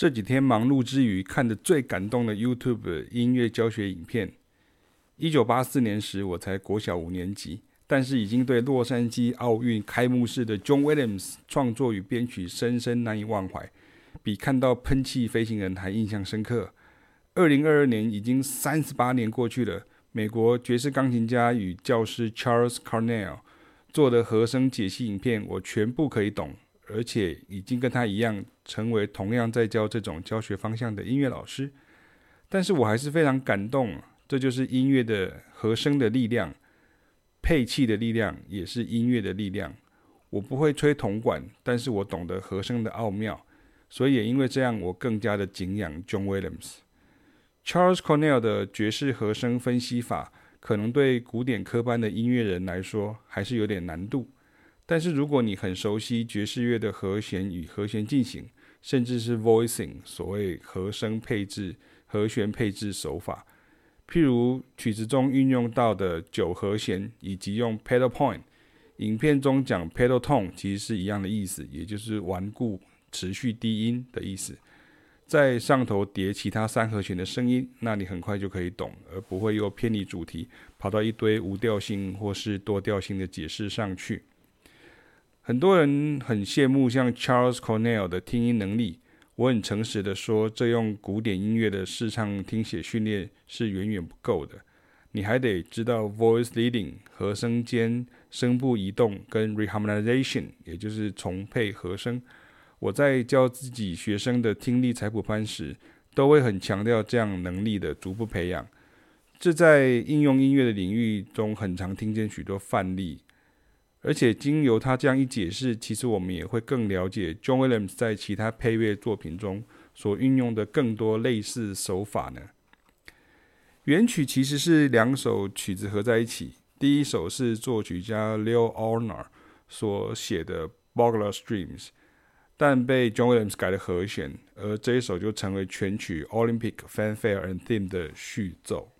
这几天忙碌之余，看的最感动的 YouTube 音乐教学影片。一九八四年时，我才国小五年级，但是已经对洛杉矶奥运开幕式的 John Williams 创作与编曲深深难以忘怀，比看到喷气飞行人还印象深刻。二零二二年已经三十八年过去了，美国爵士钢琴家与教师 Charles Cornell 做的和声解析影片，我全部可以懂。而且已经跟他一样，成为同样在教这种教学方向的音乐老师。但是我还是非常感动，这就是音乐的和声的力量，配器的力量，也是音乐的力量。我不会吹铜管，但是我懂得和声的奥妙，所以也因为这样，我更加的敬仰 John Williams。Charles Cornell 的爵士和声分析法，可能对古典科班的音乐人来说，还是有点难度。但是如果你很熟悉爵士乐的和弦与和弦进行，甚至是 voicing 所谓和声配置、和弦配置手法，譬如曲子中运用到的九和弦，以及用 pedal point，影片中讲 pedal tone 其实是一样的意思，也就是顽固持续低音的意思，在上头叠其他三和弦的声音，那你很快就可以懂，而不会又偏离主题，跑到一堆无调性或是多调性的解释上去。很多人很羡慕像 Charles Cornell 的听音能力。我很诚实的说，这用古典音乐的视唱听写训练是远远不够的。你还得知道 voice leading 和声间声部移动跟 reharmonization，也就是重配和声。我在教自己学生的听力采谱班时，都会很强调这样能力的逐步培养。这在应用音乐的领域中，很常听见许多范例。而且经由他这样一解释，其实我们也会更了解 John Williams 在其他配乐作品中所运用的更多类似手法呢。原曲其实是两首曲子合在一起，第一首是作曲家 Leo Ornor 所写的 Bogler Streams，但被 John Williams 改了和弦，而这一首就成为全曲 Olympic Fanfare and Theme 的序奏。